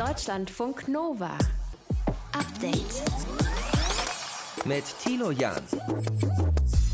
Deutschlandfunk Nova. Update. Mit Tilo Jan.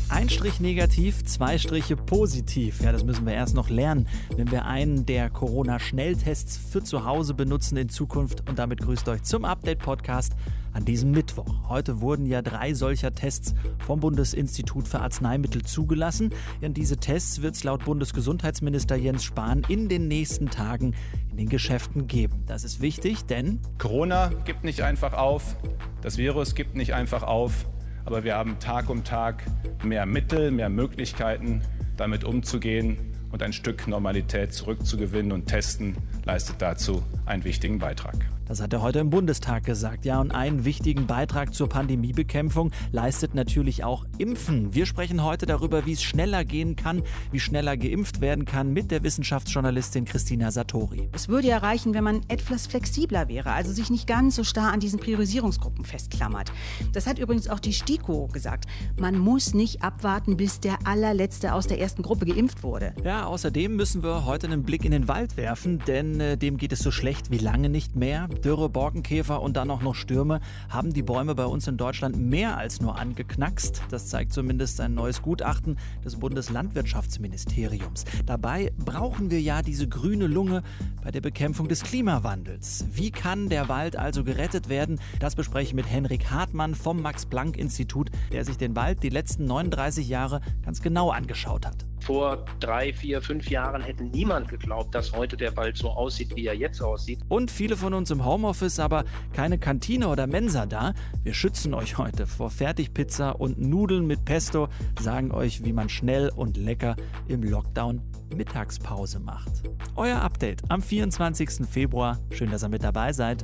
Ein Strich negativ, zwei Striche positiv. Ja, das müssen wir erst noch lernen, wenn wir einen der Corona-Schnelltests für zu Hause benutzen in Zukunft. Und damit grüßt euch zum Update-Podcast an diesem Mittwoch. Heute wurden ja drei solcher Tests vom Bundesinstitut für Arzneimittel zugelassen. Und diese Tests wird es laut Bundesgesundheitsminister Jens Spahn in den nächsten Tagen in den Geschäften geben. Das ist wichtig, denn Corona gibt nicht einfach auf, das Virus gibt nicht einfach auf, aber wir haben Tag um Tag mehr Mittel, mehr Möglichkeiten, damit umzugehen und ein Stück Normalität zurückzugewinnen und Testen leistet dazu einen wichtigen Beitrag. Das hat er heute im Bundestag gesagt. Ja, und einen wichtigen Beitrag zur Pandemiebekämpfung leistet natürlich auch Impfen. Wir sprechen heute darüber, wie es schneller gehen kann, wie schneller geimpft werden kann mit der Wissenschaftsjournalistin Christina Satori. Es würde ja reichen, wenn man etwas flexibler wäre, also sich nicht ganz so starr an diesen Priorisierungsgruppen festklammert. Das hat übrigens auch die STIKO gesagt. Man muss nicht abwarten, bis der allerletzte aus der ersten Gruppe geimpft wurde. Ja, außerdem müssen wir heute einen Blick in den Wald werfen, denn äh, dem geht es so schlecht wie lange nicht mehr. Dürre, Borkenkäfer und dann auch noch Stürme haben die Bäume bei uns in Deutschland mehr als nur angeknackst. Das zeigt zumindest ein neues Gutachten des Bundeslandwirtschaftsministeriums. Dabei brauchen wir ja diese grüne Lunge bei der Bekämpfung des Klimawandels. Wie kann der Wald also gerettet werden? Das bespreche ich mit Henrik Hartmann vom Max-Planck-Institut, der sich den Wald die letzten 39 Jahre ganz genau angeschaut hat. Vor drei, vier, fünf Jahren hätte niemand geglaubt, dass heute der Wald so aussieht, wie er jetzt aussieht. Und viele von uns im Homeoffice, aber keine Kantine oder Mensa da. Wir schützen euch heute vor Fertigpizza und Nudeln mit Pesto, sagen euch, wie man schnell und lecker im Lockdown Mittagspause macht. Euer Update am 24. Februar. Schön, dass ihr mit dabei seid.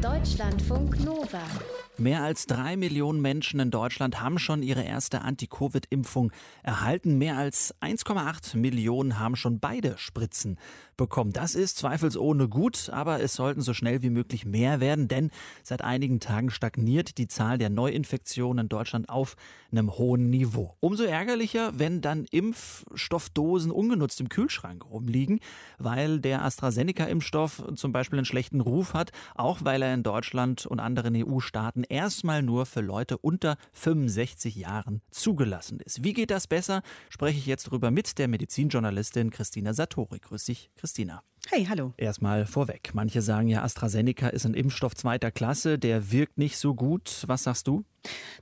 Deutschlandfunk Nova. Mehr als drei Millionen Menschen in Deutschland haben schon ihre erste Anti-Covid-Impfung erhalten. Mehr als 1,8 Millionen haben schon beide Spritzen bekommen. Das ist zweifelsohne gut, aber es sollten so schnell wie möglich mehr werden, denn seit einigen Tagen stagniert die Zahl der Neuinfektionen in Deutschland auf einem hohen Niveau. Umso ärgerlicher, wenn dann Impfstoffdosen ungenutzt im Kühlschrank rumliegen, weil der AstraZeneca-Impfstoff zum Beispiel einen schlechten Ruf hat, auch weil er in Deutschland und anderen EU-Staaten erstmal nur für Leute unter 65 Jahren zugelassen ist. Wie geht das besser? Spreche ich jetzt drüber mit der Medizinjournalistin Christina Satori. Grüß dich, Christina. Christina. Hey, hallo. Erstmal vorweg. Manche sagen ja, AstraZeneca ist ein Impfstoff zweiter Klasse, der wirkt nicht so gut. Was sagst du?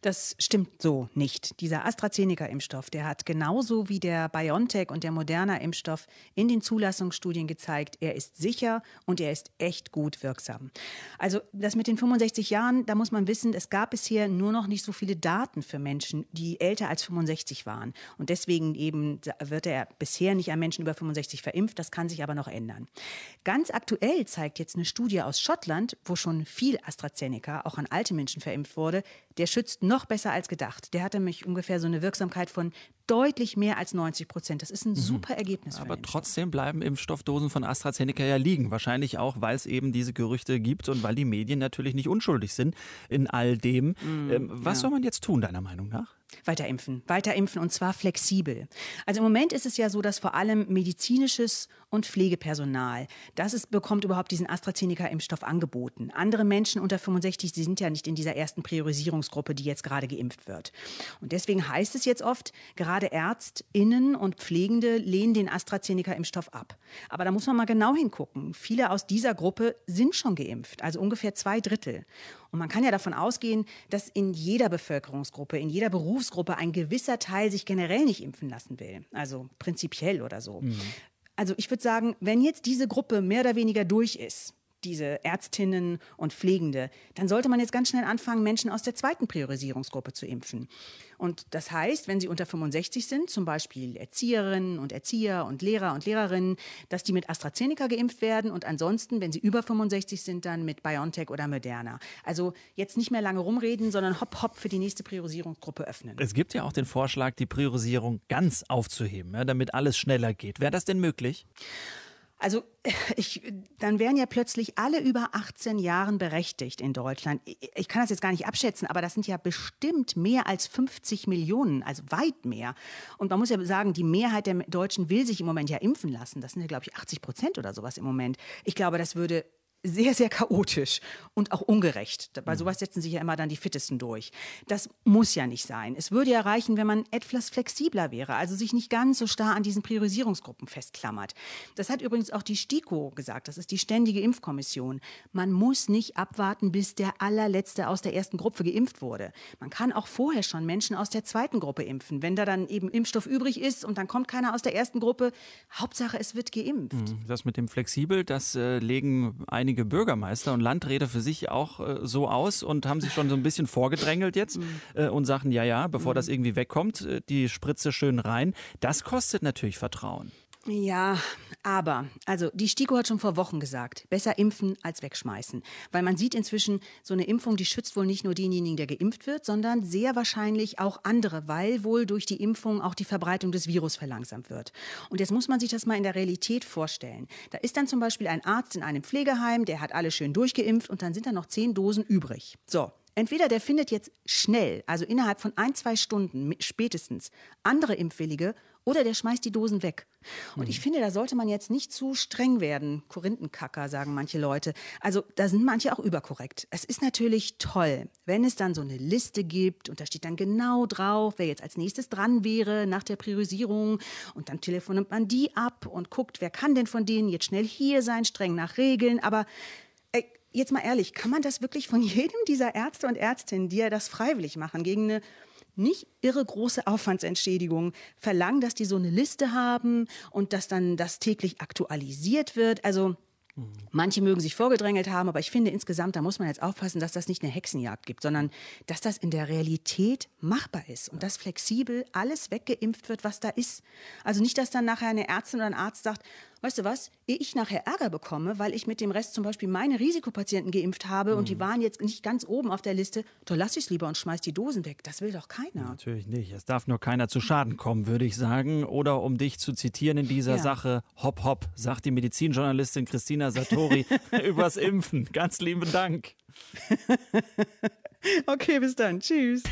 Das stimmt so nicht. Dieser AstraZeneca-Impfstoff, der hat genauso wie der BioNTech und der Moderna-Impfstoff in den Zulassungsstudien gezeigt, er ist sicher und er ist echt gut wirksam. Also das mit den 65 Jahren, da muss man wissen, es gab bisher nur noch nicht so viele Daten für Menschen, die älter als 65 waren. Und deswegen eben wird er bisher nicht an Menschen über 65 verimpft. Das kann sich aber noch ändern. Ganz aktuell zeigt jetzt eine Studie aus Schottland, wo schon viel AstraZeneca auch an alte Menschen verimpft wurde, der schützt noch besser als gedacht. Der hatte nämlich ungefähr so eine Wirksamkeit von deutlich mehr als 90 Prozent. Das ist ein super Ergebnis. Aber für trotzdem bleiben Impfstoffdosen von AstraZeneca ja liegen. Wahrscheinlich auch, weil es eben diese Gerüchte gibt und weil die Medien natürlich nicht unschuldig sind in all dem. ähm, was ja. soll man jetzt tun, deiner Meinung nach? Weiter impfen, weiter impfen und zwar flexibel. Also im Moment ist es ja so, dass vor allem medizinisches und Pflegepersonal, das ist, bekommt überhaupt diesen AstraZeneca-Impfstoff angeboten. Andere Menschen unter 65, die sind ja nicht in dieser ersten Priorisierungsgruppe, die jetzt gerade geimpft wird. Und deswegen heißt es jetzt oft, gerade ÄrztInnen und Pflegende lehnen den AstraZeneca-Impfstoff ab. Aber da muss man mal genau hingucken. Viele aus dieser Gruppe sind schon geimpft, also ungefähr zwei Drittel. Und man kann ja davon ausgehen, dass in jeder Bevölkerungsgruppe, in jeder Berufsgruppe ein gewisser Teil sich generell nicht impfen lassen will. Also prinzipiell oder so. Also ich würde sagen, wenn jetzt diese Gruppe mehr oder weniger durch ist, diese Ärztinnen und Pflegende, dann sollte man jetzt ganz schnell anfangen, Menschen aus der zweiten Priorisierungsgruppe zu impfen. Und das heißt, wenn sie unter 65 sind, zum Beispiel Erzieherinnen und Erzieher und Lehrer und Lehrerinnen, dass die mit AstraZeneca geimpft werden und ansonsten, wenn sie über 65 sind, dann mit BioNTech oder Moderna. Also jetzt nicht mehr lange rumreden, sondern hopp hopp für die nächste Priorisierungsgruppe öffnen. Es gibt ja auch den Vorschlag, die Priorisierung ganz aufzuheben, ja, damit alles schneller geht. Wäre das denn möglich? Also ich, dann wären ja plötzlich alle über 18 Jahren berechtigt in Deutschland. Ich, kann das jetzt gar nicht abschätzen, aber das sind ja bestimmt mehr als 50 Millionen, also weit mehr. Und man muss ja sagen, die Mehrheit der Deutschen will sich im Moment ja impfen lassen. Das sind ja, glaube ich, 80 Prozent oder sowas im Moment. Ich glaube, das würde sehr, sehr chaotisch und auch ungerecht. Bei mhm. sowas setzen sich ja immer dann die Fittesten durch. Das muss ja nicht sein. Es würde ja reichen, wenn man etwas flexibler wäre, also sich nicht ganz so starr an diesen Priorisierungsgruppen festklammert. Das hat übrigens auch die STIKO gesagt, das ist die Ständige Impfkommission. Man muss nicht abwarten, bis der allerletzte aus der ersten Gruppe geimpft wurde. Man kann auch vorher schon Menschen aus der zweiten Gruppe impfen. Wenn da dann eben Impfstoff übrig ist und dann kommt keiner aus der ersten Gruppe, Hauptsache es wird geimpft. Mhm. Das mit dem flexibel, das äh, legen einige einige Bürgermeister und Landräte für sich auch äh, so aus und haben sich schon so ein bisschen vorgedrängelt jetzt mhm. äh, und sagen, ja, ja, bevor das mhm. irgendwie wegkommt, äh, die Spritze schön rein. Das kostet natürlich Vertrauen. Ja, aber, also die STIKO hat schon vor Wochen gesagt, besser impfen als wegschmeißen. Weil man sieht inzwischen, so eine Impfung, die schützt wohl nicht nur denjenigen, der geimpft wird, sondern sehr wahrscheinlich auch andere, weil wohl durch die Impfung auch die Verbreitung des Virus verlangsamt wird. Und jetzt muss man sich das mal in der Realität vorstellen. Da ist dann zum Beispiel ein Arzt in einem Pflegeheim, der hat alle schön durchgeimpft und dann sind da noch zehn Dosen übrig. So, Entweder der findet jetzt schnell, also innerhalb von ein, zwei Stunden spätestens, andere Impfwillige oder der schmeißt die Dosen weg. Und ich mhm. finde, da sollte man jetzt nicht zu streng werden. Korinthenkacker, sagen manche Leute. Also da sind manche auch überkorrekt. Es ist natürlich toll, wenn es dann so eine Liste gibt und da steht dann genau drauf, wer jetzt als nächstes dran wäre nach der Priorisierung. Und dann telefoniert man die ab und guckt, wer kann denn von denen jetzt schnell hier sein, streng nach Regeln. Aber ey, jetzt mal ehrlich, kann man das wirklich von jedem dieser Ärzte und Ärztinnen, die ja das freiwillig machen, gegen eine nicht irre große Aufwandsentschädigung verlangen, dass die so eine Liste haben und dass dann das täglich aktualisiert wird. Also Manche mögen sich vorgedrängelt haben, aber ich finde insgesamt, da muss man jetzt aufpassen, dass das nicht eine Hexenjagd gibt, sondern dass das in der Realität machbar ist und dass flexibel alles weggeimpft wird, was da ist. Also nicht, dass dann nachher eine Ärztin oder ein Arzt sagt, weißt du was, ehe ich nachher Ärger bekomme, weil ich mit dem Rest zum Beispiel meine Risikopatienten geimpft habe mhm. und die mhm. waren jetzt nicht ganz oben auf der Liste, dann lass ich es lieber und schmeiß die Dosen weg. Das will doch keiner. Natürlich nicht. Es darf nur keiner zu Schaden kommen, würde ich sagen. Oder um dich zu zitieren in dieser ja. Sache, hopp, hopp, sagt die Medizinjournalistin Christina Satori übers Impfen. Ganz lieben Dank. okay, bis dann. Tschüss.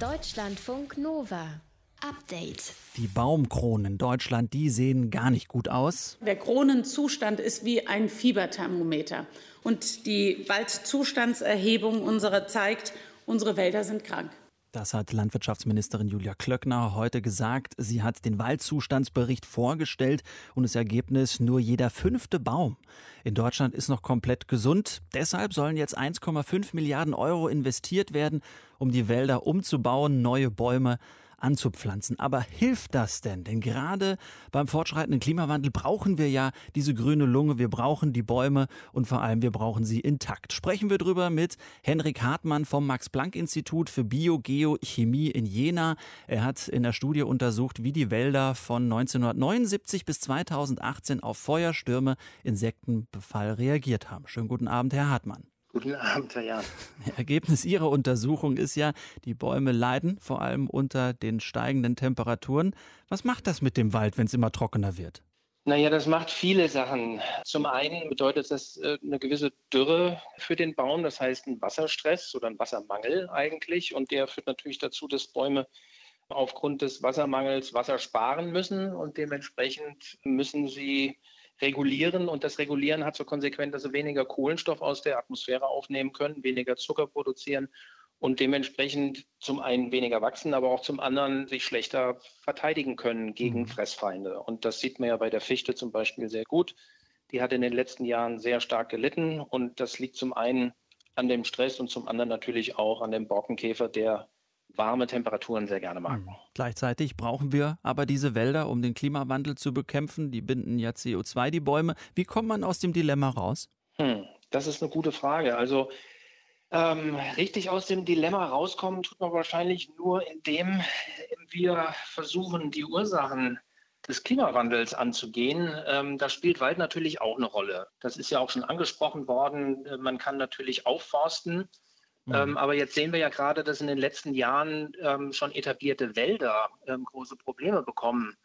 Deutschlandfunk Nova. Update. Die Baumkronen in Deutschland, die sehen gar nicht gut aus. Der Kronenzustand ist wie ein Fieberthermometer. Und die Waldzustandserhebung unserer zeigt, unsere Wälder sind krank. Das hat Landwirtschaftsministerin Julia Klöckner heute gesagt. Sie hat den Waldzustandsbericht vorgestellt und das Ergebnis nur jeder fünfte Baum in Deutschland ist noch komplett gesund. Deshalb sollen jetzt 1,5 Milliarden Euro investiert werden, um die Wälder umzubauen, neue Bäume anzupflanzen. Aber hilft das denn? Denn gerade beim fortschreitenden Klimawandel brauchen wir ja diese grüne Lunge, wir brauchen die Bäume und vor allem wir brauchen sie intakt. Sprechen wir drüber mit Henrik Hartmann vom Max-Planck-Institut für Biogeochemie in Jena. Er hat in der Studie untersucht, wie die Wälder von 1979 bis 2018 auf Feuerstürme, Insektenbefall reagiert haben. Schönen guten Abend, Herr Hartmann. Guten Abend, Herr Jan. Ergebnis Ihrer Untersuchung ist ja, die Bäume leiden, vor allem unter den steigenden Temperaturen. Was macht das mit dem Wald, wenn es immer trockener wird? Naja, das macht viele Sachen. Zum einen bedeutet das äh, eine gewisse Dürre für den Baum, das heißt ein Wasserstress oder ein Wassermangel eigentlich. Und der führt natürlich dazu, dass Bäume aufgrund des Wassermangels Wasser sparen müssen und dementsprechend müssen sie regulieren. Und das Regulieren hat zur Konsequenz, dass sie weniger Kohlenstoff aus der Atmosphäre aufnehmen können, weniger Zucker produzieren und dementsprechend zum einen weniger wachsen, aber auch zum anderen sich schlechter verteidigen können gegen mhm. Fressfeinde. Und das sieht man ja bei der Fichte zum Beispiel sehr gut. Die hat in den letzten Jahren sehr stark gelitten und das liegt zum einen an dem Stress und zum anderen natürlich auch an dem Borkenkäfer, der warme Temperaturen sehr gerne mag. Mhm. Gleichzeitig brauchen wir aber diese Wälder, um den Klimawandel zu bekämpfen. Die binden ja CO2, die Bäume. Wie kommt man aus dem Dilemma raus? Hm, das ist eine gute Frage. Also ähm, richtig aus dem Dilemma rauskommen tut man wahrscheinlich nur, indem wir versuchen, die Ursachen des Klimawandels anzugehen. Ähm, da spielt Wald natürlich auch eine Rolle. Das ist ja auch schon angesprochen worden. Man kann natürlich aufforsten. Mhm. Ähm, aber jetzt sehen wir ja gerade, dass in den letzten Jahren ähm, schon etablierte Wälder ähm, große Probleme bekommen.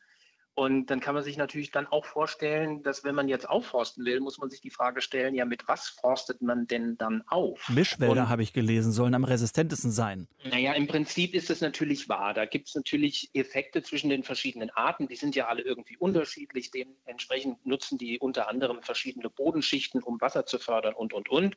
Und dann kann man sich natürlich dann auch vorstellen, dass wenn man jetzt aufforsten will, muss man sich die Frage stellen, ja, mit was forstet man denn dann auf? Mischwälder, habe ich gelesen, sollen am resistentesten sein. Naja, im Prinzip ist es natürlich wahr. Da gibt es natürlich Effekte zwischen den verschiedenen Arten. Die sind ja alle irgendwie unterschiedlich. Dementsprechend nutzen die unter anderem verschiedene Bodenschichten, um Wasser zu fördern und, und, und.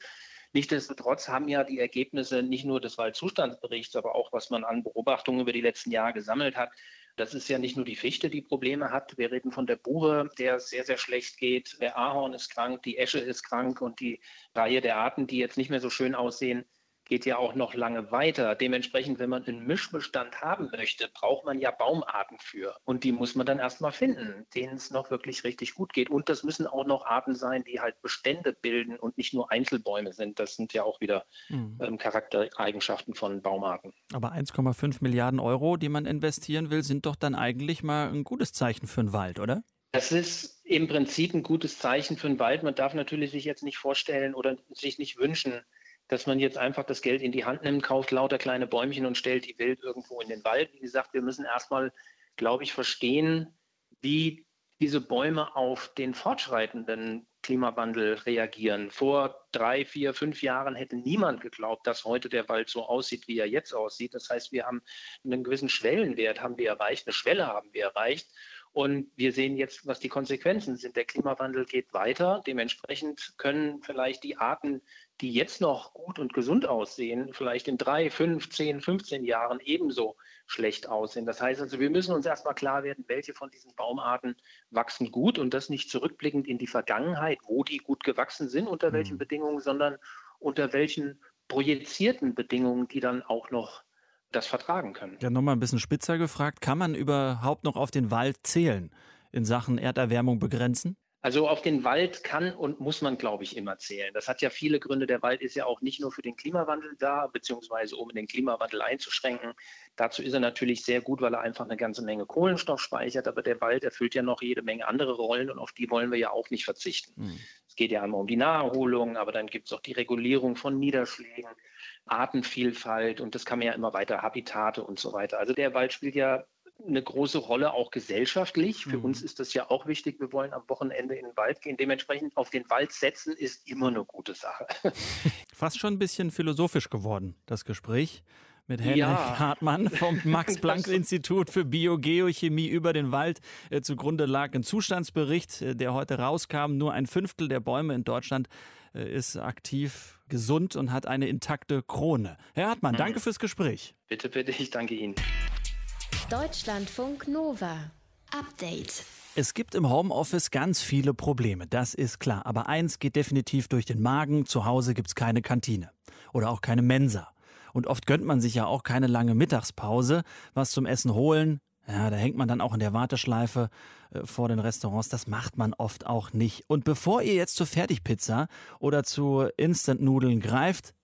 Nichtsdestotrotz haben ja die Ergebnisse nicht nur des Waldzustandsberichts, aber auch was man an Beobachtungen über die letzten Jahre gesammelt hat, das ist ja nicht nur die Fichte, die Probleme hat. Wir reden von der Buche, der sehr, sehr schlecht geht. Der Ahorn ist krank, die Esche ist krank und die Reihe der Arten, die jetzt nicht mehr so schön aussehen, geht ja auch noch lange weiter. Dementsprechend, wenn man einen Mischbestand haben möchte, braucht man ja Baumarten für. Und die muss man dann erstmal finden, denen es noch wirklich richtig gut geht. Und das müssen auch noch Arten sein, die halt Bestände bilden und nicht nur Einzelbäume sind. Das sind ja auch wieder mhm. ähm, Charaktereigenschaften von Baumarten. Aber 1,5 Milliarden Euro, die man investieren will, sind doch dann eigentlich mal ein gutes Zeichen für den Wald, oder? Das ist im Prinzip ein gutes Zeichen für den Wald. Man darf natürlich sich jetzt nicht vorstellen oder sich nicht wünschen, dass man jetzt einfach das Geld in die Hand nimmt, kauft lauter kleine Bäumchen und stellt die wild irgendwo in den Wald. Wie gesagt, wir müssen erstmal, glaube ich, verstehen, wie diese Bäume auf den fortschreitenden Klimawandel reagieren. Vor drei, vier, fünf Jahren hätte niemand geglaubt, dass heute der Wald so aussieht, wie er jetzt aussieht. Das heißt, wir haben einen gewissen Schwellenwert haben wir erreicht, eine Schwelle haben wir erreicht. Und wir sehen jetzt, was die Konsequenzen sind. Der Klimawandel geht weiter. Dementsprechend können vielleicht die Arten, die jetzt noch gut und gesund aussehen, vielleicht in drei, fünf, zehn, 15 Jahren ebenso schlecht aussehen. Das heißt also, wir müssen uns erstmal klar werden, welche von diesen Baumarten wachsen gut und das nicht zurückblickend in die Vergangenheit, wo die gut gewachsen sind, unter mhm. welchen Bedingungen, sondern unter welchen projizierten Bedingungen, die dann auch noch das vertragen können. Ja, nochmal ein bisschen spitzer gefragt, kann man überhaupt noch auf den Wald zählen in Sachen Erderwärmung begrenzen? Also auf den Wald kann und muss man, glaube ich, immer zählen. Das hat ja viele Gründe. Der Wald ist ja auch nicht nur für den Klimawandel da, beziehungsweise um den Klimawandel einzuschränken. Dazu ist er natürlich sehr gut, weil er einfach eine ganze Menge Kohlenstoff speichert. Aber der Wald erfüllt ja noch jede Menge andere Rollen und auf die wollen wir ja auch nicht verzichten. Mhm. Es geht ja einmal um die Naherholung, aber dann gibt es auch die Regulierung von Niederschlägen. Artenvielfalt und das kann man ja immer weiter, Habitate und so weiter. Also der Wald spielt ja eine große Rolle auch gesellschaftlich. Für mhm. uns ist das ja auch wichtig. Wir wollen am Wochenende in den Wald gehen. Dementsprechend auf den Wald setzen ist immer eine gute Sache. Fast schon ein bisschen philosophisch geworden, das Gespräch mit Henrik ja. Hartmann vom Max-Planck-Institut für Biogeochemie über den Wald. Äh, zugrunde lag ein Zustandsbericht, äh, der heute rauskam. Nur ein Fünftel der Bäume in Deutschland äh, ist aktiv, gesund und hat eine intakte Krone. Herr Hartmann, mhm. danke fürs Gespräch. Bitte, bitte, ich danke Ihnen. Deutschlandfunk Nova. Update. Es gibt im Homeoffice ganz viele Probleme, das ist klar. Aber eins geht definitiv durch den Magen. Zu Hause gibt es keine Kantine oder auch keine Mensa. Und oft gönnt man sich ja auch keine lange Mittagspause, was zum Essen holen. Ja, da hängt man dann auch in der Warteschleife äh, vor den Restaurants. Das macht man oft auch nicht. Und bevor ihr jetzt zur Fertigpizza oder zu Instant-Nudeln greift,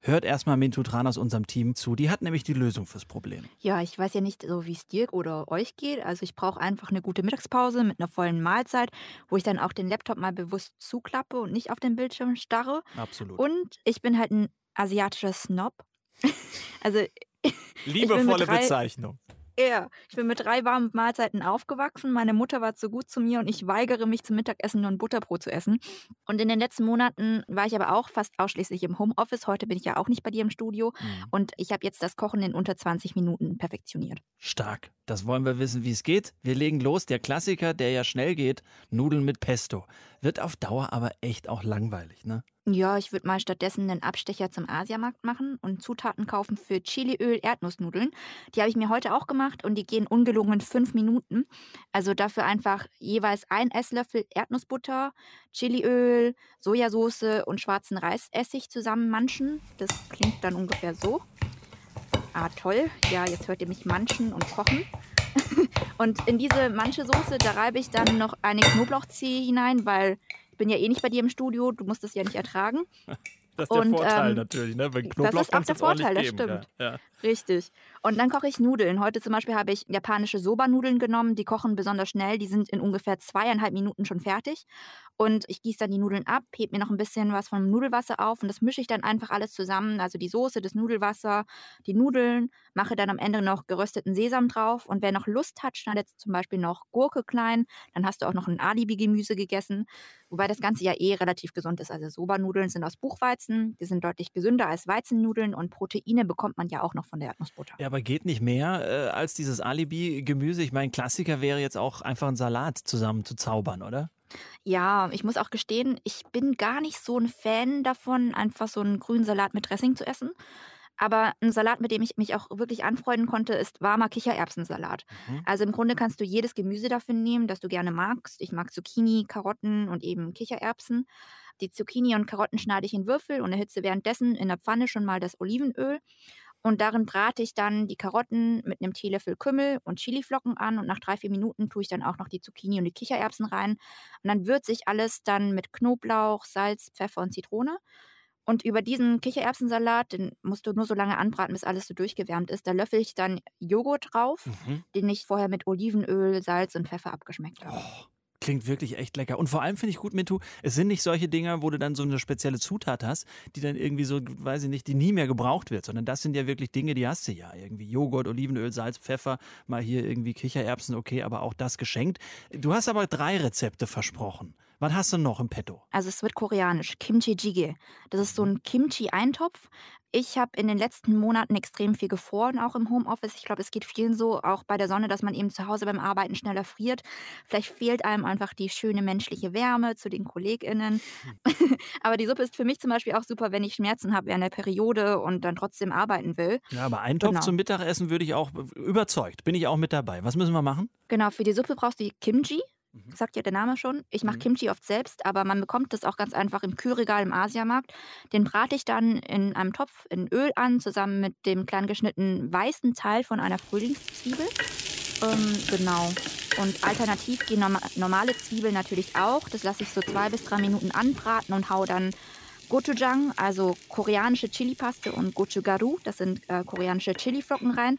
Hört erstmal Mintu Tran aus unserem Team zu. Die hat nämlich die Lösung fürs Problem. Ja, ich weiß ja nicht so, wie es dir oder euch geht. Also ich brauche einfach eine gute Mittagspause mit einer vollen Mahlzeit, wo ich dann auch den Laptop mal bewusst zuklappe und nicht auf den Bildschirm starre. Absolut. Und ich bin halt ein asiatischer Snob. also Liebevolle Bezeichnung. Ja, ich bin mit drei warmen Mahlzeiten aufgewachsen. Meine Mutter war zu gut zu mir und ich weigere mich zum Mittagessen nur ein Butterbrot zu essen. Und in den letzten Monaten war ich aber auch fast ausschließlich im Homeoffice. Heute bin ich ja auch nicht bei dir im Studio. Mhm. Und ich habe jetzt das Kochen in unter 20 Minuten perfektioniert. Stark. Das wollen wir wissen, wie es geht. Wir legen los. Der Klassiker, der ja schnell geht, Nudeln mit Pesto. Wird auf Dauer aber echt auch langweilig, ne? Ja, ich würde mal stattdessen einen Abstecher zum Asiamarkt machen und Zutaten kaufen für Chiliöl, Erdnussnudeln. Die habe ich mir heute auch gemacht und die gehen ungelogen fünf Minuten. Also dafür einfach jeweils ein Esslöffel Erdnussbutter, Chiliöl, Sojasauce und schwarzen Reisessig zusammen manchen. Das klingt dann ungefähr so. Ah, toll. Ja, jetzt hört ihr mich manchen und kochen. und in diese manche Soße, da reibe ich dann noch eine Knoblauchzehe hinein, weil bin ja eh nicht bei dir im Studio, du musst das ja nicht ertragen. Das ist der und, Vorteil ähm, natürlich, ne? Wenn Knoblauch das ist auch der Vorteil, das stimmt. Ja, ja. Richtig. Und dann koche ich Nudeln. Heute zum Beispiel habe ich japanische Soba-Nudeln genommen. Die kochen besonders schnell. Die sind in ungefähr zweieinhalb Minuten schon fertig. Und ich gieße dann die Nudeln ab, heb mir noch ein bisschen was vom Nudelwasser auf und das mische ich dann einfach alles zusammen. Also die Soße, das Nudelwasser, die Nudeln, mache dann am Ende noch gerösteten Sesam drauf. Und wer noch Lust hat, schneidet zum Beispiel noch Gurke klein. Dann hast du auch noch ein Alibi-Gemüse gegessen. Wobei das Ganze ja eh relativ gesund ist. Also Soba-Nudeln sind aus Buchweizen. Die sind deutlich gesünder als Weizennudeln und Proteine bekommt man ja auch noch von der Erdnussbutter. Ja, aber geht nicht mehr äh, als dieses Alibi-Gemüse. Ich meine, Klassiker wäre jetzt auch einfach ein Salat zusammen zu zaubern, oder? Ja, ich muss auch gestehen, ich bin gar nicht so ein Fan davon, einfach so einen grünen Salat mit Dressing zu essen. Aber ein Salat, mit dem ich mich auch wirklich anfreunden konnte, ist warmer Kichererbsensalat. Mhm. Also im Grunde kannst du jedes Gemüse dafür nehmen, das du gerne magst. Ich mag Zucchini, Karotten und eben Kichererbsen. Die Zucchini und Karotten schneide ich in Würfel und erhitze währenddessen in der Pfanne schon mal das Olivenöl. Und darin brate ich dann die Karotten mit einem Teelöffel Kümmel und Chiliflocken an und nach drei, vier Minuten tue ich dann auch noch die Zucchini und die Kichererbsen rein. Und dann würze ich alles dann mit Knoblauch, Salz, Pfeffer und Zitrone. Und über diesen Kichererbsensalat, den musst du nur so lange anbraten, bis alles so durchgewärmt ist. Da löffel ich dann Joghurt drauf, mhm. den ich vorher mit Olivenöl, Salz und Pfeffer abgeschmeckt habe. Oh. Klingt wirklich echt lecker. Und vor allem finde ich gut, Mintu, es sind nicht solche Dinger, wo du dann so eine spezielle Zutat hast, die dann irgendwie so, weiß ich nicht, die nie mehr gebraucht wird, sondern das sind ja wirklich Dinge, die hast du ja. Irgendwie Joghurt, Olivenöl, Salz, Pfeffer, mal hier irgendwie Kichererbsen, okay, aber auch das geschenkt. Du hast aber drei Rezepte versprochen. Was hast du noch im Petto? Also es wird koreanisch, Kimchi Jjigae. Das ist so ein Kimchi-Eintopf. Ich habe in den letzten Monaten extrem viel gefroren, auch im Homeoffice. Ich glaube, es geht vielen so, auch bei der Sonne, dass man eben zu Hause beim Arbeiten schneller friert. Vielleicht fehlt einem einfach die schöne menschliche Wärme zu den KollegInnen. Aber die Suppe ist für mich zum Beispiel auch super, wenn ich Schmerzen habe während der Periode und dann trotzdem arbeiten will. Ja, aber Eintopf genau. zum Mittagessen würde ich auch überzeugt. Bin ich auch mit dabei. Was müssen wir machen? Genau, für die Suppe brauchst du Kimchi. Mhm. Sagt ja der Name schon. Ich mache mhm. Kimchi oft selbst, aber man bekommt das auch ganz einfach im Kühlregal im Asiamarkt. Den brate ich dann in einem Topf in Öl an, zusammen mit dem klein geschnittenen weißen Teil von einer Frühlingszwiebel. Ähm, genau. Und alternativ gehen normale Zwiebeln natürlich auch. Das lasse ich so zwei bis drei Minuten anbraten und hau dann Gochujang, also koreanische Chilipaste und Gochugaru, das sind äh, koreanische Chiliflocken rein.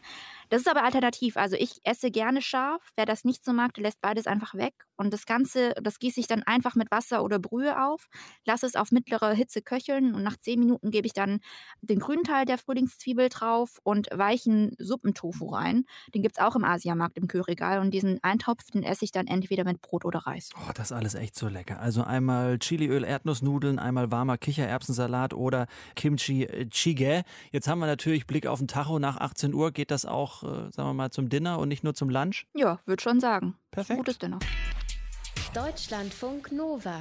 Das ist aber alternativ. Also ich esse gerne scharf. Wer das nicht so mag, der lässt beides einfach weg. Und das Ganze, das gieße ich dann einfach mit Wasser oder Brühe auf, lasse es auf mittlere Hitze köcheln und nach zehn Minuten gebe ich dann den grünen Teil der Frühlingszwiebel drauf und weichen Suppentofu rein. Den gibt es auch im Asiamarkt im Kühlregal und diesen Eintopf, den esse ich dann entweder mit Brot oder Reis. Oh, das ist alles echt so lecker. Also einmal Chiliöl, Erdnussnudeln, einmal warmer Kichererbsensalat oder Kimchi Jjigae. Jetzt haben wir natürlich Blick auf den Tacho. Nach 18 Uhr geht das auch, äh, sagen wir mal, zum Dinner und nicht nur zum Lunch? Ja, würde schon sagen. Perfekt. Gutes Dinner. Deutschlandfunk Nova.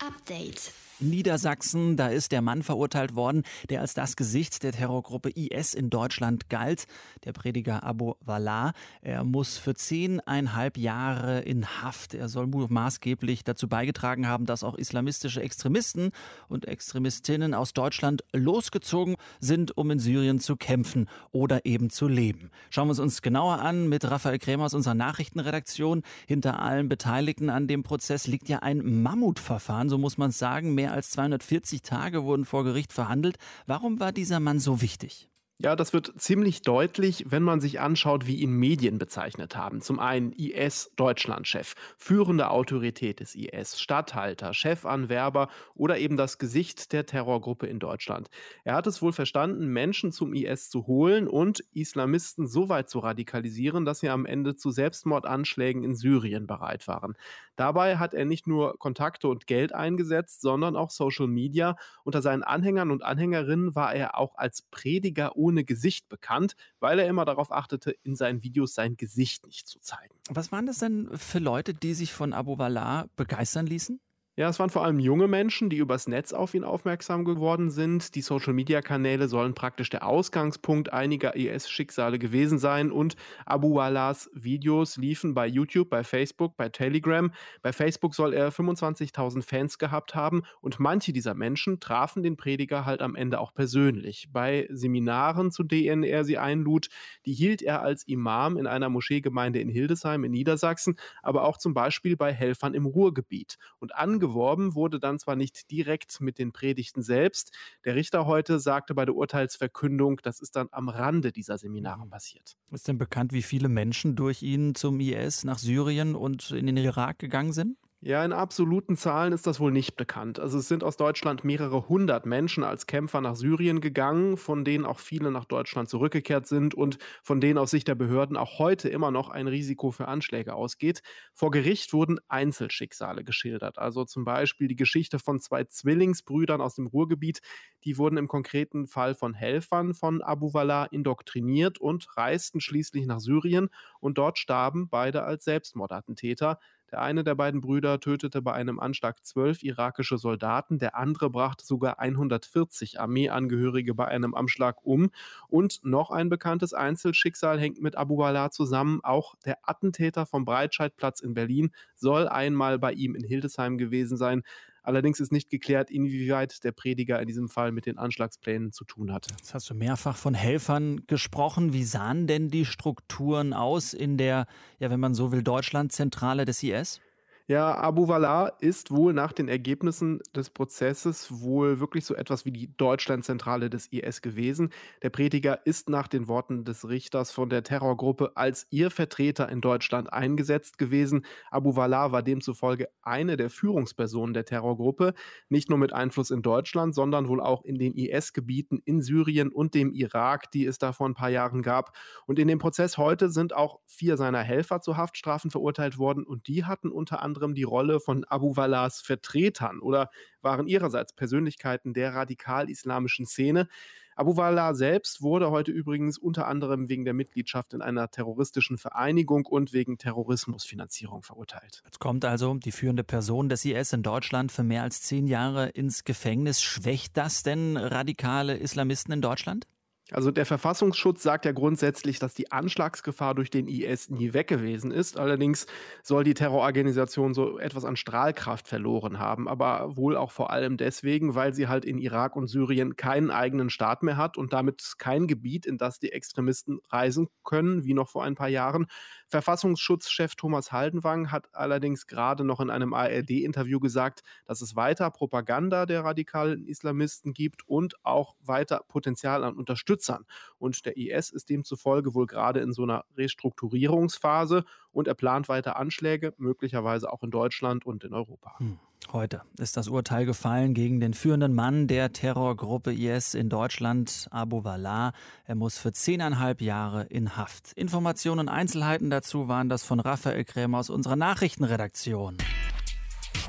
Update. Niedersachsen, da ist der Mann verurteilt worden, der als das Gesicht der Terrorgruppe IS in Deutschland galt, der Prediger Abu Wallah. Er muss für zehneinhalb Jahre in Haft. Er soll maßgeblich dazu beigetragen haben, dass auch islamistische Extremisten und Extremistinnen aus Deutschland losgezogen sind, um in Syrien zu kämpfen oder eben zu leben. Schauen wir es uns genauer an mit Raphael Krämer aus unserer Nachrichtenredaktion. Hinter allen Beteiligten an dem Prozess liegt ja ein Mammutverfahren, so muss man es sagen. Mehr als 240 Tage wurden vor Gericht verhandelt. Warum war dieser Mann so wichtig? Ja, das wird ziemlich deutlich, wenn man sich anschaut, wie ihn Medien bezeichnet haben. Zum einen IS-Deutschlandchef, führende Autorität des IS, Statthalter, Chefanwerber oder eben das Gesicht der Terrorgruppe in Deutschland. Er hat es wohl verstanden, Menschen zum IS zu holen und Islamisten so weit zu radikalisieren, dass sie am Ende zu Selbstmordanschlägen in Syrien bereit waren. Dabei hat er nicht nur Kontakte und Geld eingesetzt, sondern auch Social Media. Unter seinen Anhängern und Anhängerinnen war er auch als Prediger ohne Gesicht bekannt, weil er immer darauf achtete, in seinen Videos sein Gesicht nicht zu zeigen. Was waren das denn für Leute, die sich von Abu Wallah begeistern ließen? Ja, es waren vor allem junge Menschen, die übers Netz auf ihn aufmerksam geworden sind. Die Social-Media-Kanäle sollen praktisch der Ausgangspunkt einiger IS-Schicksale gewesen sein und Abu Wallahs Videos liefen bei YouTube, bei Facebook, bei Telegram. Bei Facebook soll er 25.000 Fans gehabt haben und manche dieser Menschen trafen den Prediger halt am Ende auch persönlich. Bei Seminaren, zu denen er sie einlud, die hielt er als Imam in einer Moscheegemeinde in Hildesheim in Niedersachsen, aber auch zum Beispiel bei Helfern im Ruhrgebiet. Und angeworben, wurde dann zwar nicht direkt mit den Predigten selbst. Der Richter heute sagte bei der Urteilsverkündung, das ist dann am Rande dieser Seminare mhm. passiert. Ist denn bekannt, wie viele Menschen durch ihn zum IS nach Syrien und in den Irak gegangen sind? Ja, in absoluten Zahlen ist das wohl nicht bekannt. Also es sind aus Deutschland mehrere hundert Menschen als Kämpfer nach Syrien gegangen, von denen auch viele nach Deutschland zurückgekehrt sind und von denen aus Sicht der Behörden auch heute immer noch ein Risiko für Anschläge ausgeht. Vor Gericht wurden Einzelschicksale geschildert. Also zum Beispiel die Geschichte von zwei Zwillingsbrüdern aus dem Ruhrgebiet. Die wurden im konkreten Fall von Helfern von Abu Wallah indoktriniert und reisten schließlich nach Syrien und dort starben beide als Selbstmordattentäter. Der eine der beiden Brüder tötete bei einem Anschlag zwölf irakische Soldaten, der andere brachte sogar 140 Armeeangehörige bei einem Anschlag um. Und noch ein bekanntes Einzelschicksal hängt mit Abu Wallah zusammen. Auch der Attentäter vom Breitscheidplatz in Berlin soll einmal bei ihm in Hildesheim gewesen sein. Allerdings ist nicht geklärt, inwieweit der Prediger in diesem Fall mit den Anschlagsplänen zu tun hatte. Jetzt hast du mehrfach von Helfern gesprochen. Wie sahen denn die Strukturen aus in der, ja, wenn man so will, Deutschlandzentrale des IS? Ja, Abu Wallah ist wohl nach den Ergebnissen des Prozesses wohl wirklich so etwas wie die Deutschlandzentrale des IS gewesen. Der Prediger ist nach den Worten des Richters von der Terrorgruppe als ihr Vertreter in Deutschland eingesetzt gewesen. Abu Wallah war demzufolge eine der Führungspersonen der Terrorgruppe, nicht nur mit Einfluss in Deutschland, sondern wohl auch in den IS-Gebieten in Syrien und dem Irak, die es da vor ein paar Jahren gab. Und in dem Prozess heute sind auch vier seiner Helfer zu Haftstrafen verurteilt worden und die hatten unter anderem anderem die Rolle von Abu Wallahs Vertretern oder waren ihrerseits Persönlichkeiten der radikal-islamischen Szene. Abu Wallah selbst wurde heute übrigens unter anderem wegen der Mitgliedschaft in einer terroristischen Vereinigung und wegen Terrorismusfinanzierung verurteilt. Jetzt kommt also die führende Person des IS in Deutschland für mehr als zehn Jahre ins Gefängnis. Schwächt das denn radikale Islamisten in Deutschland? Also der Verfassungsschutz sagt ja grundsätzlich, dass die Anschlagsgefahr durch den IS nie weg gewesen ist. Allerdings soll die Terrororganisation so etwas an Strahlkraft verloren haben, aber wohl auch vor allem deswegen, weil sie halt in Irak und Syrien keinen eigenen Staat mehr hat und damit kein Gebiet, in das die Extremisten reisen können, wie noch vor ein paar Jahren. Verfassungsschutzchef Thomas Haldenwang hat allerdings gerade noch in einem ARD-Interview gesagt, dass es weiter Propaganda der radikalen Islamisten gibt und auch weiter Potenzial an Unterstützung Unterstützern. Und der IS ist demzufolge wohl gerade in so einer Restrukturierungsphase und er plant weiter Anschläge, möglicherweise auch in Deutschland und in Europa. Hm. Heute ist das Urteil gefallen gegen den führenden Mann der Terrorgruppe IS in Deutschland, Abu Wallah. Er muss für zehneinhalb Jahre in Haft. Informationen und Einzelheiten dazu waren das von Raphael Krämer aus unserer Nachrichtenredaktion.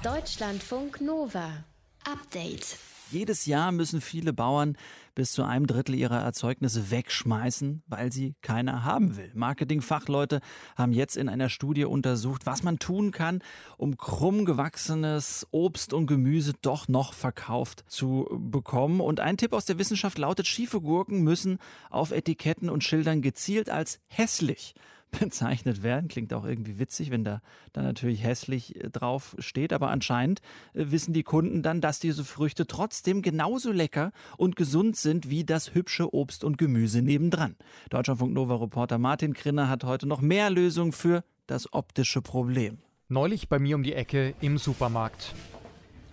Deutschlandfunk Nova. Update. Jedes Jahr müssen viele Bauern bis zu einem Drittel ihrer Erzeugnisse wegschmeißen, weil sie keiner haben will. Marketingfachleute haben jetzt in einer Studie untersucht, was man tun kann, um krumm gewachsenes Obst und Gemüse doch noch verkauft zu bekommen. Und ein Tipp aus der Wissenschaft lautet, schiefe Gurken müssen auf Etiketten und Schildern gezielt als hässlich bezeichnet werden. Klingt auch irgendwie witzig, wenn da dann natürlich hässlich äh, drauf steht. Aber anscheinend äh, wissen die Kunden dann, dass diese Früchte trotzdem genauso lecker und gesund sind wie das hübsche Obst und Gemüse nebendran. Deutschlandfunk Nova Reporter Martin Krinner hat heute noch mehr Lösungen für das optische Problem. Neulich bei mir um die Ecke im Supermarkt.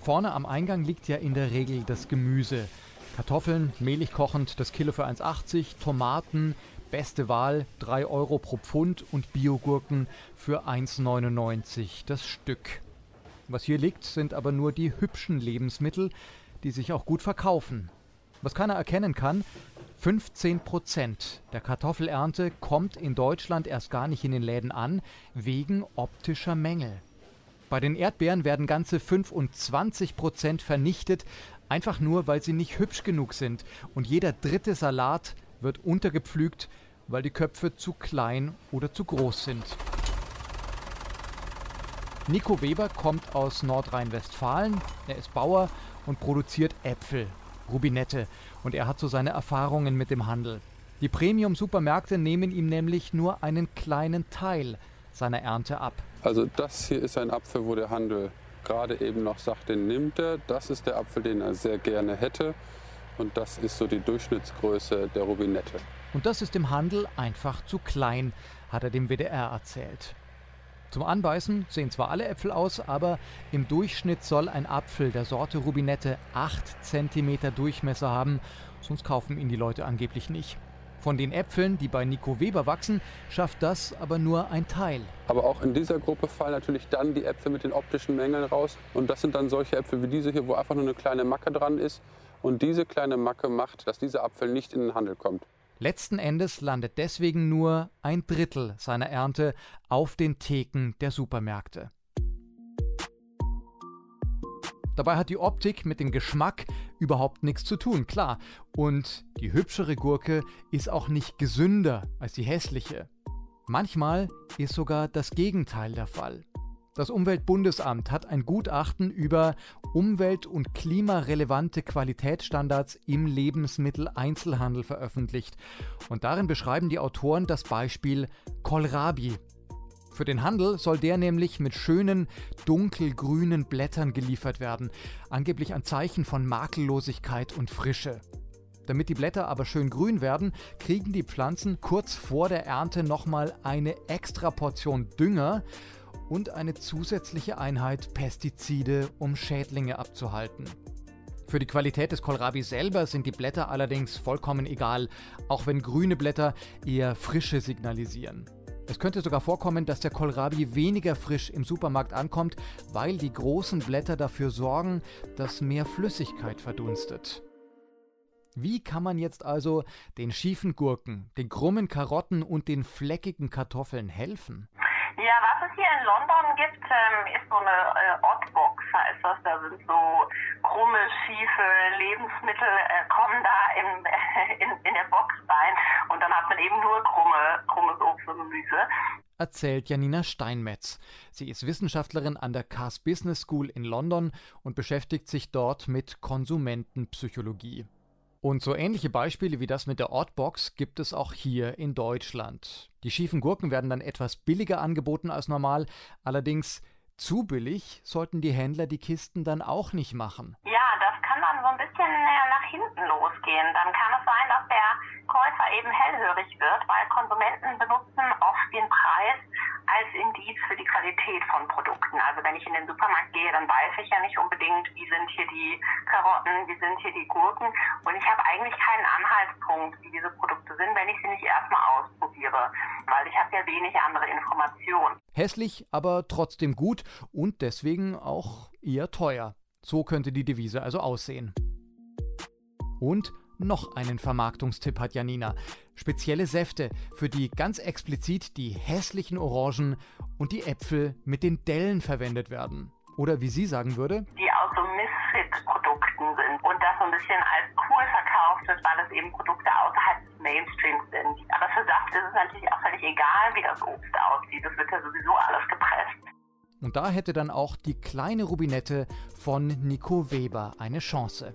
Vorne am Eingang liegt ja in der Regel das Gemüse. Kartoffeln, mehlig kochend, das Kilo für 1,80, Tomaten, Beste Wahl 3 Euro pro Pfund und Biogurken für 1,99 das Stück. Was hier liegt, sind aber nur die hübschen Lebensmittel, die sich auch gut verkaufen. Was keiner erkennen kann, 15 Prozent der Kartoffelernte kommt in Deutschland erst gar nicht in den Läden an, wegen optischer Mängel. Bei den Erdbeeren werden ganze 25 Prozent vernichtet, einfach nur, weil sie nicht hübsch genug sind. Und jeder dritte Salat wird untergepflügt, weil die Köpfe zu klein oder zu groß sind. Nico Weber kommt aus Nordrhein-Westfalen. Er ist Bauer und produziert Äpfel, Rubinette. Und er hat so seine Erfahrungen mit dem Handel. Die Premium-Supermärkte nehmen ihm nämlich nur einen kleinen Teil seiner Ernte ab. Also das hier ist ein Apfel, wo der Handel gerade eben noch sagt, den nimmt er. Das ist der Apfel, den er sehr gerne hätte. Und das ist so die Durchschnittsgröße der Rubinette. Und das ist im Handel einfach zu klein, hat er dem WDR erzählt. Zum Anbeißen sehen zwar alle Äpfel aus, aber im Durchschnitt soll ein Apfel der Sorte Rubinette 8 cm Durchmesser haben, sonst kaufen ihn die Leute angeblich nicht. Von den Äpfeln, die bei Nico Weber wachsen, schafft das aber nur ein Teil. Aber auch in dieser Gruppe fallen natürlich dann die Äpfel mit den optischen Mängeln raus. Und das sind dann solche Äpfel wie diese hier, wo einfach nur eine kleine Macke dran ist. Und diese kleine Macke macht, dass dieser Apfel nicht in den Handel kommt. Letzten Endes landet deswegen nur ein Drittel seiner Ernte auf den Theken der Supermärkte. Dabei hat die Optik mit dem Geschmack überhaupt nichts zu tun, klar. Und die hübschere Gurke ist auch nicht gesünder als die hässliche. Manchmal ist sogar das Gegenteil der Fall. Das Umweltbundesamt hat ein Gutachten über umwelt- und klimarelevante Qualitätsstandards im Lebensmitteleinzelhandel veröffentlicht. Und darin beschreiben die Autoren das Beispiel Kohlrabi. Für den Handel soll der nämlich mit schönen, dunkelgrünen Blättern geliefert werden, angeblich ein Zeichen von Makellosigkeit und Frische. Damit die Blätter aber schön grün werden, kriegen die Pflanzen kurz vor der Ernte nochmal eine extra Portion Dünger und eine zusätzliche Einheit Pestizide, um Schädlinge abzuhalten. Für die Qualität des Kohlrabi selber sind die Blätter allerdings vollkommen egal, auch wenn grüne Blätter eher Frische signalisieren. Es könnte sogar vorkommen, dass der Kohlrabi weniger frisch im Supermarkt ankommt, weil die großen Blätter dafür sorgen, dass mehr Flüssigkeit verdunstet. Wie kann man jetzt also den schiefen Gurken, den krummen Karotten und den fleckigen Kartoffeln helfen? Ja, was es hier in London gibt, ähm, ist so eine äh, Oddbox, heißt das. Da sind so krumme, schiefe Lebensmittel, äh, kommen da im, in, in der Box rein und dann hat man eben nur krumme, krummes Obst und Gemüse. Erzählt Janina Steinmetz. Sie ist Wissenschaftlerin an der Cass Business School in London und beschäftigt sich dort mit Konsumentenpsychologie. Und so ähnliche Beispiele wie das mit der Oddbox gibt es auch hier in Deutschland. Die schiefen Gurken werden dann etwas billiger angeboten als normal, allerdings zu billig sollten die Händler die Kisten dann auch nicht machen. Ja, das kann dann so ein bisschen äh, nach hinten losgehen. Dann kann es sein, dass der Käufer eben hellhörig wird, weil Konsumenten benutzen oft den Preis als Indiz für die Qualität von Produkten. Also wenn ich in den Supermarkt gehe, dann weiß ich ja nicht unbedingt, wie sind hier die Karotten, wie sind hier die Gurken. Und ich habe eigentlich keinen Anhaltspunkt, wie diese Produkte sind, wenn ich sie nicht erstmal ausprobiere, weil ich habe ja wenig andere Informationen. Hässlich, aber trotzdem gut und deswegen auch eher teuer. So könnte die Devise also aussehen. Und noch einen Vermarktungstipp hat Janina. Spezielle Säfte, für die ganz explizit die hässlichen Orangen und die Äpfel mit den Dellen verwendet werden. Oder wie sie sagen würde, die aus so Misfit-Produkten sind und das so ein bisschen als cool verkauft wird, weil es eben Produkte außerhalb des Mainstreams sind. Aber für Saft ist es natürlich auch völlig egal, wie das Obst aussieht. Das wird ja sowieso alles gepresst. Und da hätte dann auch die kleine Rubinette von Nico Weber eine Chance.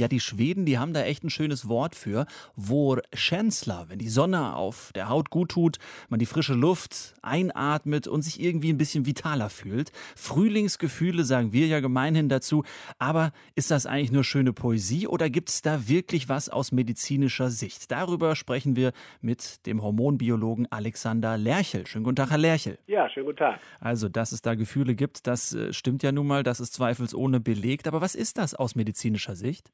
Ja, die Schweden, die haben da echt ein schönes Wort für. Vårkänsla, wenn die Sonne auf der Haut gut tut, man die frische Luft einatmet und sich irgendwie ein bisschen vitaler fühlt. Frühlingsgefühle sagen wir ja gemeinhin dazu. Aber ist das eigentlich nur schöne Poesie oder gibt es da wirklich was aus medizinischer Sicht? Darüber sprechen wir mit dem Hormonbiologen Alexander Lerchel. Schönen guten Tag, Herr Lerchel. Ja, schönen guten Tag. Also, dass es da Gefühle gibt, das äh, stimmt ja nun mal, das ist zweifelsohne belegt. Aber was ist das aus medizinischer Sicht?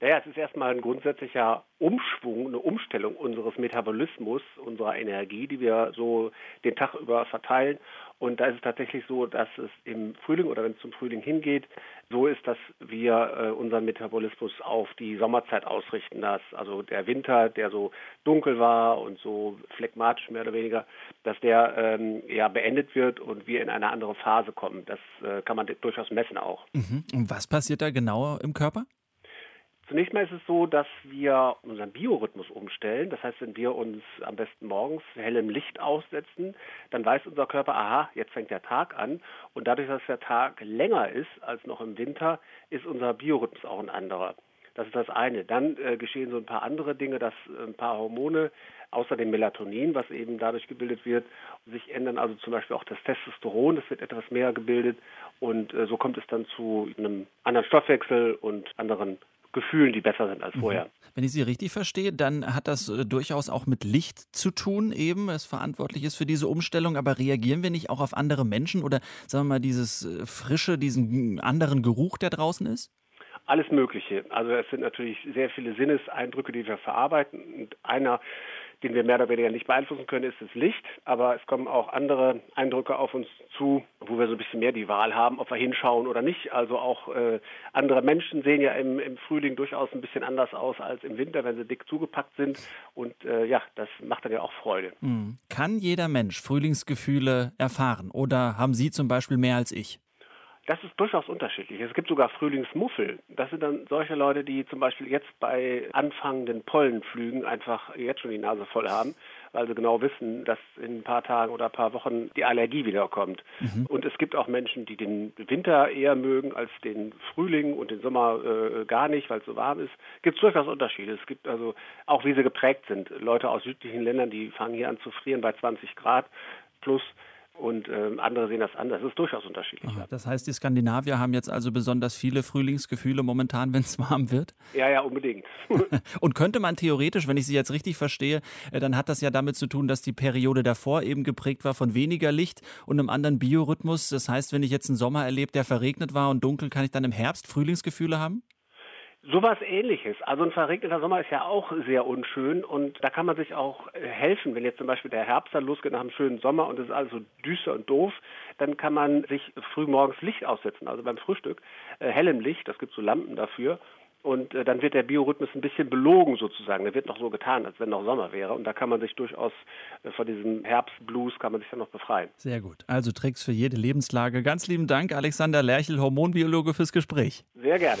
Naja, es ist erstmal ein grundsätzlicher Umschwung, eine Umstellung unseres Metabolismus, unserer Energie, die wir so den Tag über verteilen. Und da ist es tatsächlich so, dass es im Frühling oder wenn es zum Frühling hingeht, so ist, dass wir äh, unseren Metabolismus auf die Sommerzeit ausrichten. Dass also der Winter, der so dunkel war und so phlegmatisch mehr oder weniger, dass der ähm, ja beendet wird und wir in eine andere Phase kommen. Das äh, kann man durchaus messen auch. Mhm. Und was passiert da genau im Körper? Zunächst mal ist es so, dass wir unseren Biorhythmus umstellen. Das heißt, wenn wir uns am besten morgens hellem Licht aussetzen, dann weiß unser Körper, aha, jetzt fängt der Tag an. Und dadurch, dass der Tag länger ist als noch im Winter, ist unser Biorhythmus auch ein anderer. Das ist das eine. Dann äh, geschehen so ein paar andere Dinge, dass ein paar Hormone außer dem Melatonin, was eben dadurch gebildet wird, sich ändern. Also zum Beispiel auch das Testosteron, das wird etwas mehr gebildet und äh, so kommt es dann zu einem anderen Stoffwechsel und anderen Gefühlen, die besser sind als mhm. vorher. Wenn ich Sie richtig verstehe, dann hat das äh, durchaus auch mit Licht zu tun, eben, es verantwortlich ist für diese Umstellung. Aber reagieren wir nicht auch auf andere Menschen oder sagen wir mal dieses äh, Frische, diesen anderen Geruch, der draußen ist? Alles Mögliche. Also es sind natürlich sehr viele Sinneseindrücke, die wir verarbeiten. Und einer den wir mehr oder weniger nicht beeinflussen können, ist das Licht. Aber es kommen auch andere Eindrücke auf uns zu, wo wir so ein bisschen mehr die Wahl haben, ob wir hinschauen oder nicht. Also auch äh, andere Menschen sehen ja im, im, Frühling durchaus ein bisschen anders aus als im Winter, wenn sie dick zugepackt sind. Und äh, ja, das macht dann ja auch Freude. Mhm. Kann jeder Mensch Frühlingsgefühle erfahren? Oder haben Sie zum Beispiel mehr als ich? Das ist durchaus unterschiedlich. Es gibt sogar Frühlingsmuffel. Das sind dann solche Leute, die zum Beispiel jetzt bei anfangenden Pollenflügen einfach jetzt schon die Nase voll haben, weil sie genau wissen, dass in ein paar Tagen oder ein paar Wochen die Allergie wiederkommt. Mhm. Und es gibt auch Menschen, die den Winter eher mögen als den Frühling und den Sommer äh, gar nicht, weil es so warm ist. Es gibt durchaus Unterschiede. Es gibt also auch, wie sie geprägt sind. Leute aus südlichen Ländern, die fangen hier an zu frieren bei 20 Grad plus und äh, andere sehen das anders. Das ist durchaus unterschiedlich. Aha, das heißt, die Skandinavier haben jetzt also besonders viele Frühlingsgefühle momentan, wenn es warm wird? Ja, ja, unbedingt. und könnte man theoretisch, wenn ich Sie jetzt richtig verstehe, äh, dann hat das ja damit zu tun, dass die Periode davor eben geprägt war von weniger Licht und einem anderen Biorhythmus. Das heißt, wenn ich jetzt einen Sommer erlebe, der verregnet war und dunkel, kann ich dann im Herbst Frühlingsgefühle haben? Sowas ähnliches. Also ein verregneter Sommer ist ja auch sehr unschön und da kann man sich auch äh, helfen. Wenn jetzt zum Beispiel der Herbst dann losgeht nach einem schönen Sommer und es ist alles so düster und doof, dann kann man sich früh morgens Licht aussetzen. Also beim Frühstück äh, hellem Licht, das gibt so Lampen dafür. Und äh, dann wird der Biorhythmus ein bisschen belogen sozusagen. Der wird noch so getan, als wenn noch Sommer wäre. Und da kann man sich durchaus äh, von diesem Herbstblues kann man sich dann noch befreien. Sehr gut. Also Tricks für jede Lebenslage. Ganz lieben Dank, Alexander Lerchel, Hormonbiologe, fürs Gespräch. Sehr gerne.